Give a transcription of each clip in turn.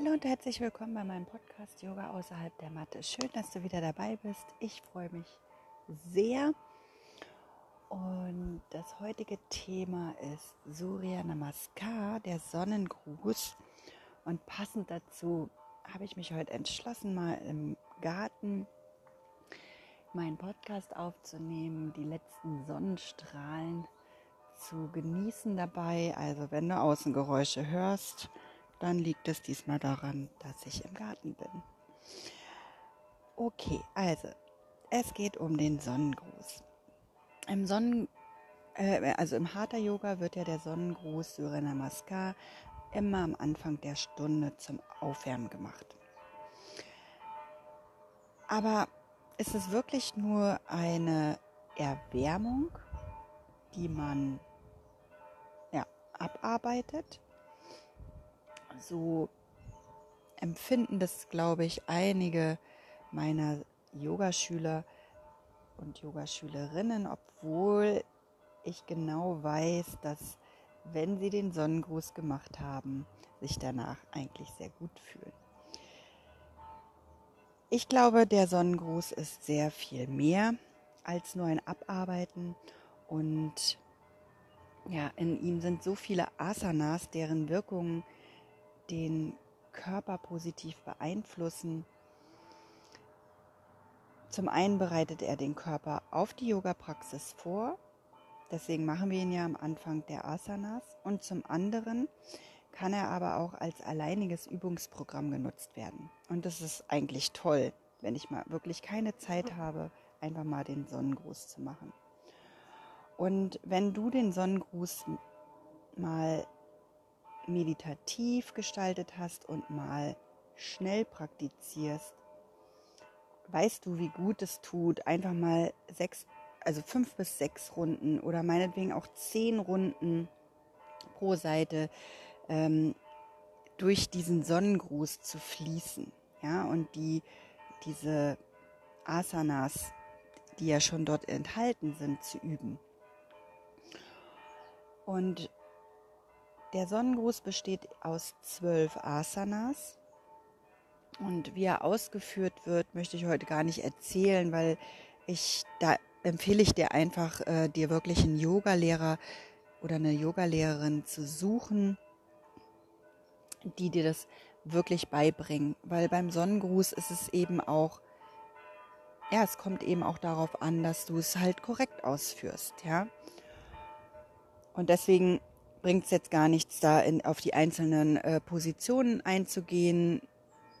Hallo und herzlich willkommen bei meinem Podcast Yoga außerhalb der Matte. Schön, dass du wieder dabei bist. Ich freue mich sehr. Und das heutige Thema ist Surya Namaskar, der Sonnengruß. Und passend dazu habe ich mich heute entschlossen, mal im Garten meinen Podcast aufzunehmen, die letzten Sonnenstrahlen zu genießen dabei. Also wenn du Außengeräusche hörst, dann liegt es diesmal daran, dass ich im Garten bin. Okay, also es geht um den Sonnengruß. Im Sonnen, äh, also im Hatha Yoga wird ja der Sonnengruß Surya Namaskar immer am Anfang der Stunde zum Aufwärmen gemacht. Aber ist es wirklich nur eine Erwärmung, die man ja, abarbeitet? So empfinden das, glaube ich, einige meiner Yogaschüler und Yogaschülerinnen, obwohl ich genau weiß, dass wenn sie den Sonnengruß gemacht haben, sich danach eigentlich sehr gut fühlen. Ich glaube, der Sonnengruß ist sehr viel mehr als nur ein Abarbeiten und ja, in ihm sind so viele Asanas, deren Wirkungen den Körper positiv beeinflussen. Zum einen bereitet er den Körper auf die Yoga-Praxis vor, deswegen machen wir ihn ja am Anfang der Asanas. Und zum anderen kann er aber auch als alleiniges Übungsprogramm genutzt werden. Und das ist eigentlich toll, wenn ich mal wirklich keine Zeit habe, einfach mal den Sonnengruß zu machen. Und wenn du den Sonnengruß mal meditativ gestaltet hast und mal schnell praktizierst, weißt du, wie gut es tut, einfach mal sechs, also fünf bis sechs Runden oder meinetwegen auch zehn Runden pro Seite ähm, durch diesen Sonnengruß zu fließen. Ja, und die, diese Asanas, die ja schon dort enthalten sind, zu üben. Und der Sonnengruß besteht aus zwölf Asanas. Und wie er ausgeführt wird, möchte ich heute gar nicht erzählen, weil ich da empfehle ich dir einfach, äh, dir wirklich einen Yogalehrer oder eine Yogalehrerin zu suchen, die dir das wirklich beibringen. Weil beim Sonnengruß ist es eben auch, ja, es kommt eben auch darauf an, dass du es halt korrekt ausführst, ja. Und deswegen bringt es jetzt gar nichts, da in, auf die einzelnen äh, Positionen einzugehen,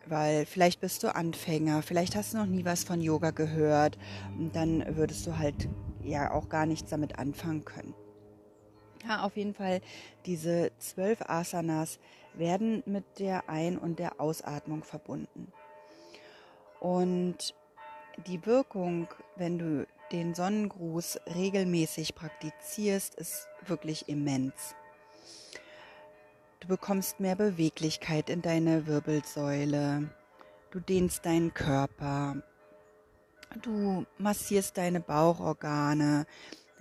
weil vielleicht bist du Anfänger, vielleicht hast du noch nie was von Yoga gehört und dann würdest du halt ja auch gar nichts damit anfangen können. Ja, auf jeden Fall, diese zwölf Asanas werden mit der Ein- und der Ausatmung verbunden. Und die Wirkung, wenn du den Sonnengruß regelmäßig praktizierst, ist wirklich immens. Du bekommst mehr Beweglichkeit in deine Wirbelsäule. Du dehnst deinen Körper. Du massierst deine Bauchorgane,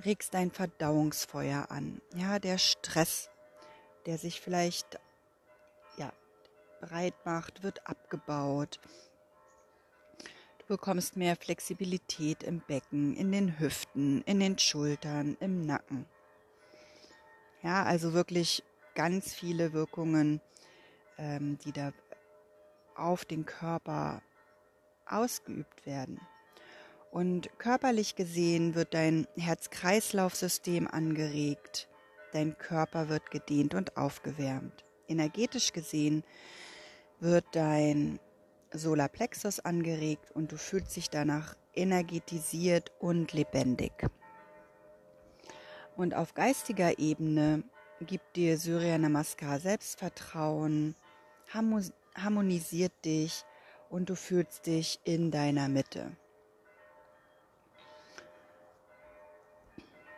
regst dein Verdauungsfeuer an. Ja, der Stress, der sich vielleicht ja, breit macht, wird abgebaut. Du bekommst mehr Flexibilität im Becken, in den Hüften, in den Schultern, im Nacken. Ja, also wirklich ganz viele Wirkungen, ähm, die da auf den Körper ausgeübt werden. Und körperlich gesehen wird dein Herz-Kreislauf-System angeregt, dein Körper wird gedehnt und aufgewärmt. Energetisch gesehen wird dein Solarplexus angeregt und du fühlst dich danach energetisiert und lebendig. Und auf geistiger Ebene gibt dir Surya Namaskar Selbstvertrauen, harmonisiert dich und du fühlst dich in deiner Mitte.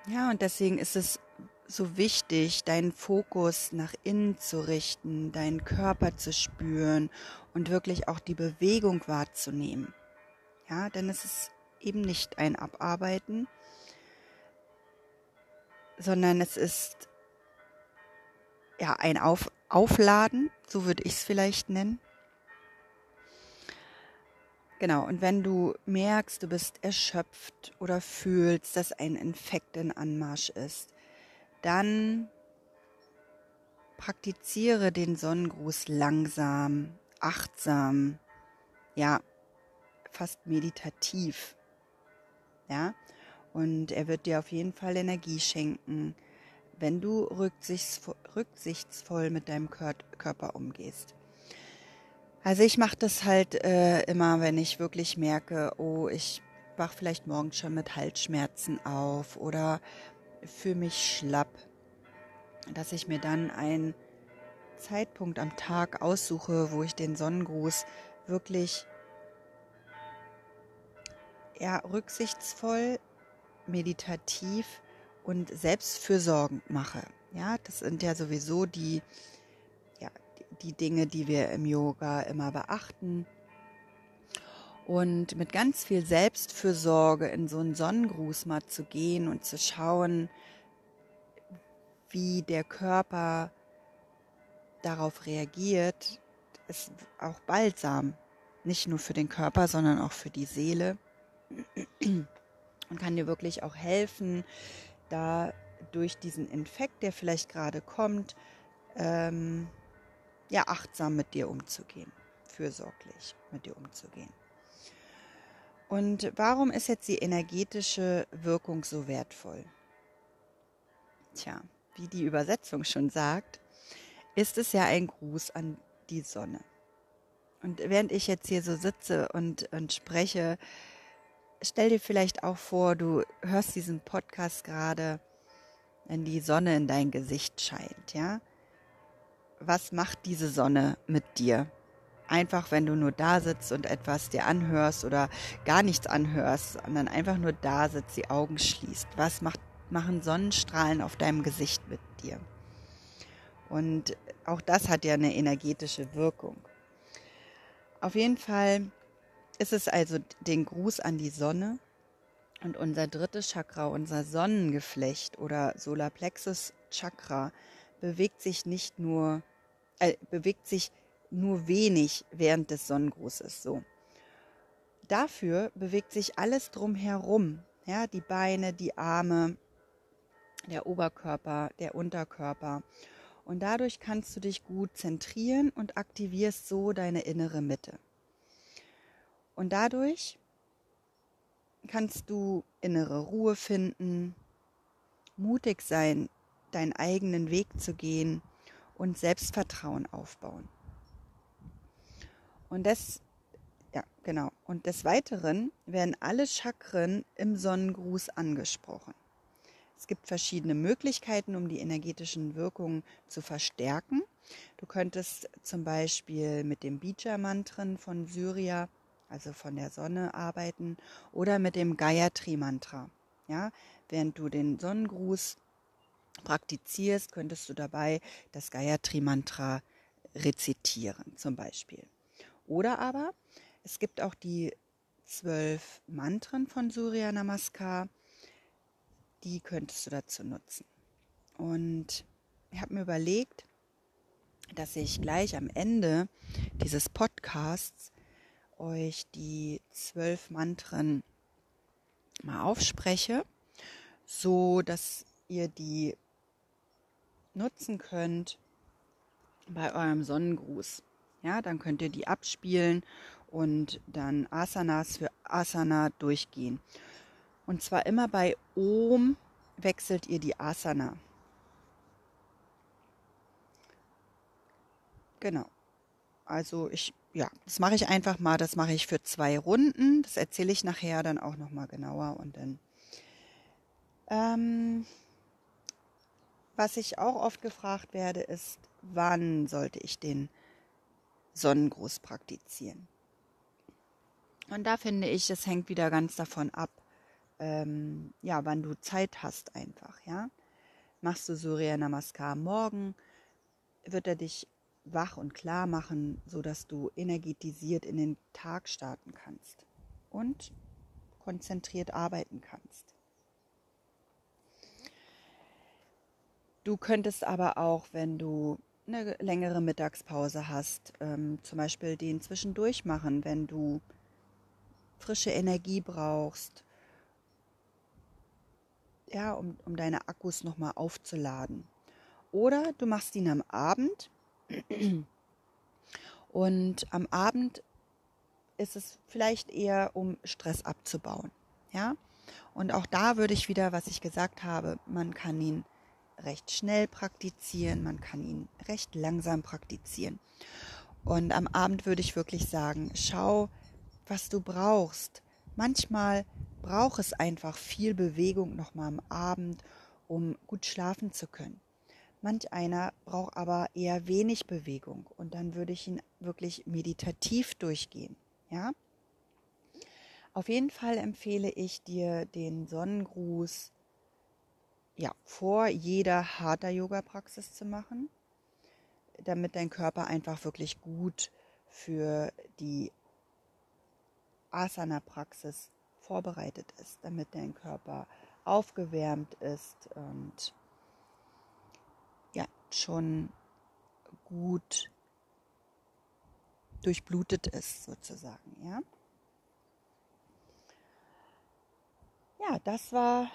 Ja, und deswegen ist es so wichtig, deinen Fokus nach innen zu richten, deinen Körper zu spüren und wirklich auch die Bewegung wahrzunehmen. Ja, denn es ist eben nicht ein Abarbeiten, sondern es ist ja, ein Auf Aufladen, so würde ich es vielleicht nennen. Genau, und wenn du merkst, du bist erschöpft oder fühlst, dass ein Infekt in Anmarsch ist, dann praktiziere den Sonnengruß langsam, achtsam, ja, fast meditativ. Ja, und er wird dir auf jeden Fall Energie schenken, wenn du rücksichtsvoll mit deinem Körper umgehst. Also ich mache das halt äh, immer, wenn ich wirklich merke, oh, ich wach vielleicht morgens schon mit Halsschmerzen auf oder fühle mich schlapp, dass ich mir dann einen Zeitpunkt am Tag aussuche, wo ich den Sonnengruß wirklich ja, rücksichtsvoll, meditativ und selbstfürsorgend mache. Ja, das sind ja sowieso die die Dinge, die wir im Yoga immer beachten. Und mit ganz viel Selbstfürsorge in so einen Sonnengruß mal zu gehen und zu schauen, wie der Körper darauf reagiert, ist auch balsam. Nicht nur für den Körper, sondern auch für die Seele. Und kann dir wirklich auch helfen, da durch diesen Infekt, der vielleicht gerade kommt, ähm, ja achtsam mit dir umzugehen, fürsorglich mit dir umzugehen. Und warum ist jetzt die energetische Wirkung so wertvoll? Tja, wie die Übersetzung schon sagt, ist es ja ein Gruß an die Sonne. Und während ich jetzt hier so sitze und, und spreche, stell dir vielleicht auch vor, du hörst diesen Podcast gerade, wenn die Sonne in dein Gesicht scheint, ja? was macht diese Sonne mit dir? Einfach, wenn du nur da sitzt und etwas dir anhörst oder gar nichts anhörst, sondern einfach nur da sitzt, die Augen schließt. Was macht, machen Sonnenstrahlen auf deinem Gesicht mit dir? Und auch das hat ja eine energetische Wirkung. Auf jeden Fall ist es also den Gruß an die Sonne und unser drittes Chakra, unser Sonnengeflecht oder Solarplexus Chakra bewegt sich nicht nur äh, bewegt sich nur wenig während des Sonnengrußes so. Dafür bewegt sich alles drumherum, ja, die Beine, die Arme, der Oberkörper, der Unterkörper. Und dadurch kannst du dich gut zentrieren und aktivierst so deine innere Mitte. Und dadurch kannst du innere Ruhe finden, mutig sein, deinen eigenen Weg zu gehen und Selbstvertrauen aufbauen. Und das, ja, genau. Und des Weiteren werden alle Chakren im Sonnengruß angesprochen. Es gibt verschiedene Möglichkeiten, um die energetischen Wirkungen zu verstärken. Du könntest zum Beispiel mit dem Bija-Mantren von Syria, also von der Sonne, arbeiten oder mit dem Gayatri-Mantra. Ja, während du den Sonnengruß praktizierst, könntest du dabei das Gayatri-Mantra rezitieren, zum Beispiel. Oder aber es gibt auch die zwölf Mantren von Surya Namaskar, die könntest du dazu nutzen. Und ich habe mir überlegt, dass ich gleich am Ende dieses Podcasts euch die zwölf Mantren mal aufspreche, so dass ihr die nutzen könnt bei eurem Sonnengruß. Ja, dann könnt ihr die abspielen und dann Asanas für Asana durchgehen. Und zwar immer bei Om wechselt ihr die Asana. Genau. Also ich, ja, das mache ich einfach mal. Das mache ich für zwei Runden. Das erzähle ich nachher dann auch noch mal genauer und dann ähm, was ich auch oft gefragt werde, ist, wann sollte ich den Sonnengruß praktizieren? Und da finde ich, es hängt wieder ganz davon ab, ähm, ja, wann du Zeit hast einfach, ja. Machst du Surya Namaskar morgen, wird er dich wach und klar machen, sodass du energetisiert in den Tag starten kannst und konzentriert arbeiten kannst. Du könntest aber auch, wenn du eine längere Mittagspause hast, ähm, zum Beispiel den zwischendurch machen, wenn du frische Energie brauchst, ja, um, um deine Akkus nochmal aufzuladen. Oder du machst ihn am Abend und am Abend ist es vielleicht eher, um Stress abzubauen. Ja, und auch da würde ich wieder, was ich gesagt habe, man kann ihn recht schnell praktizieren, man kann ihn recht langsam praktizieren. Und am Abend würde ich wirklich sagen, schau, was du brauchst. Manchmal braucht es einfach viel Bewegung nochmal am Abend, um gut schlafen zu können. Manch einer braucht aber eher wenig Bewegung und dann würde ich ihn wirklich meditativ durchgehen. Ja? Auf jeden Fall empfehle ich dir den Sonnengruß ja, vor jeder harter Yoga-Praxis zu machen, damit dein Körper einfach wirklich gut für die Asana-Praxis vorbereitet ist, damit dein Körper aufgewärmt ist und schon gut durchblutet ist sozusagen, ja. Ja, das war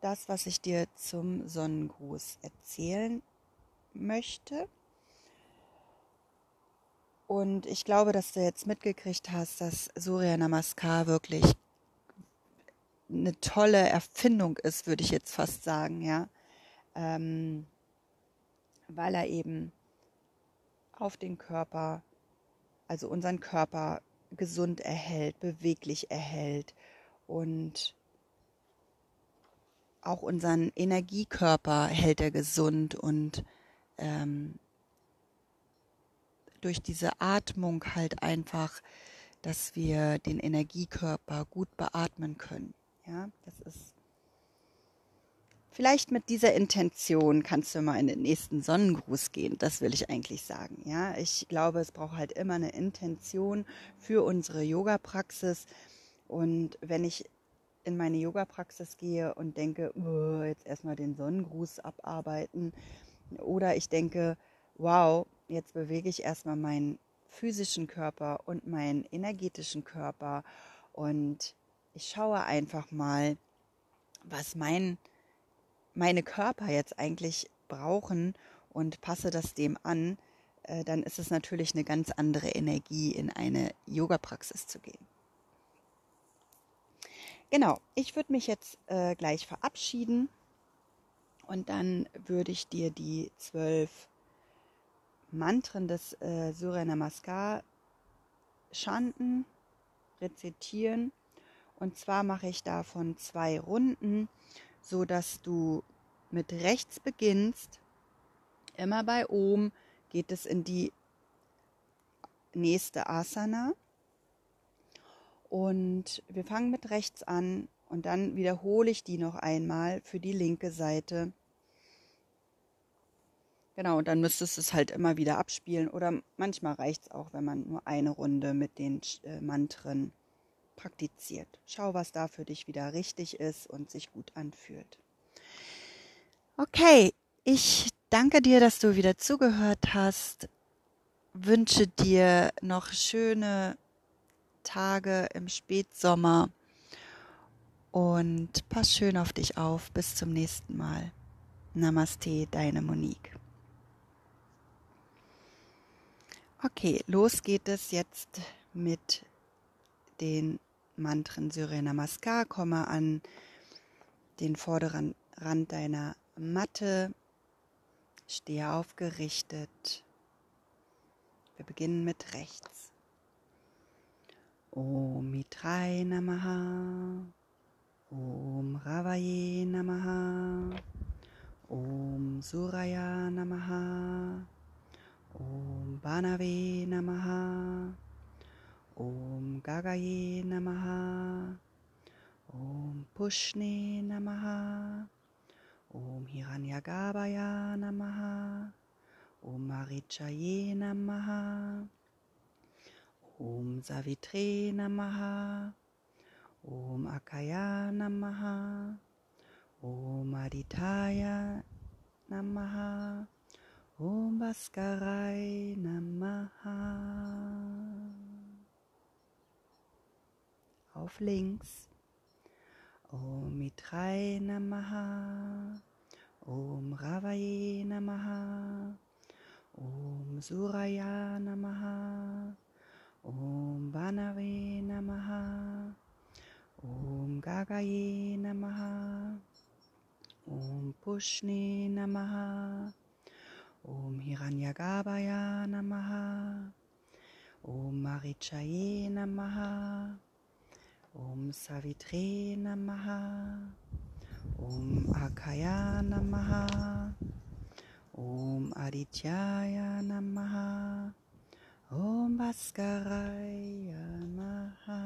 das, was ich dir zum Sonnengruß erzählen möchte. Und ich glaube, dass du jetzt mitgekriegt hast, dass Surya Namaskar wirklich eine tolle Erfindung ist, würde ich jetzt fast sagen, ja. Ähm, weil er eben auf den Körper, also unseren Körper gesund erhält, beweglich erhält und auch unseren Energiekörper hält er gesund und ähm, durch diese Atmung halt einfach, dass wir den Energiekörper gut beatmen können. Ja, das ist vielleicht mit dieser Intention kannst du mal in den nächsten Sonnengruß gehen. Das will ich eigentlich sagen. Ja, ich glaube, es braucht halt immer eine Intention für unsere Yoga-Praxis. Und wenn ich in meine Yoga-Praxis gehe und denke, oh, jetzt erstmal den Sonnengruß abarbeiten. Oder ich denke, wow, jetzt bewege ich erstmal meinen physischen Körper und meinen energetischen Körper und ich schaue einfach mal, was mein, meine Körper jetzt eigentlich brauchen und passe das dem an, äh, dann ist es natürlich eine ganz andere Energie, in eine Yoga-Praxis zu gehen. Genau, ich würde mich jetzt äh, gleich verabschieden und dann würde ich dir die zwölf Mantren des äh, Surya Namaskar chanten, rezitieren. Und zwar mache ich davon zwei Runden, so dass du mit rechts beginnst. Immer bei Om geht es in die nächste Asana. Und wir fangen mit rechts an und dann wiederhole ich die noch einmal für die linke Seite. Genau, und dann müsstest du es halt immer wieder abspielen oder manchmal reicht es auch, wenn man nur eine Runde mit den äh, Mantren praktiziert. Schau, was da für dich wieder richtig ist und sich gut anfühlt. Okay, ich danke dir, dass du wieder zugehört hast. Wünsche dir noch schöne Tage im Spätsommer und pass schön auf dich auf. Bis zum nächsten Mal. Namaste, deine Monique. Okay, los geht es jetzt mit den Mantren Surya Namaskar. Komme an den vorderen Rand deiner Matte. Stehe aufgerichtet. Wir beginnen mit rechts. Om Mitrai Namaha. Om Ravaye Namaha. Om Suraya Namaha. Om Banave Namaha. Om Gagaye Namaha. Om Pushne Namaha. Om Hiranyagabaya Namaha. Om Marichaye Namaha. Om Savitre Namaha. Om Akaya Namaha. Om Aditaya Namaha. Om Bhaskarai Namaha. Auf links. Om Mitrai Namaha, Om Ravaye Namaha, Om Suraya Namaha, Om Banave Namaha, Om Gagaye Namaha, Om Pushni Namaha, Om Hiranyagabaya Namaha, Om Marichaye Namaha, Om Savitre Namaha, Om Akaya Namaha, Om Adityaya Namaha, Om Bhaskaraya Namaha.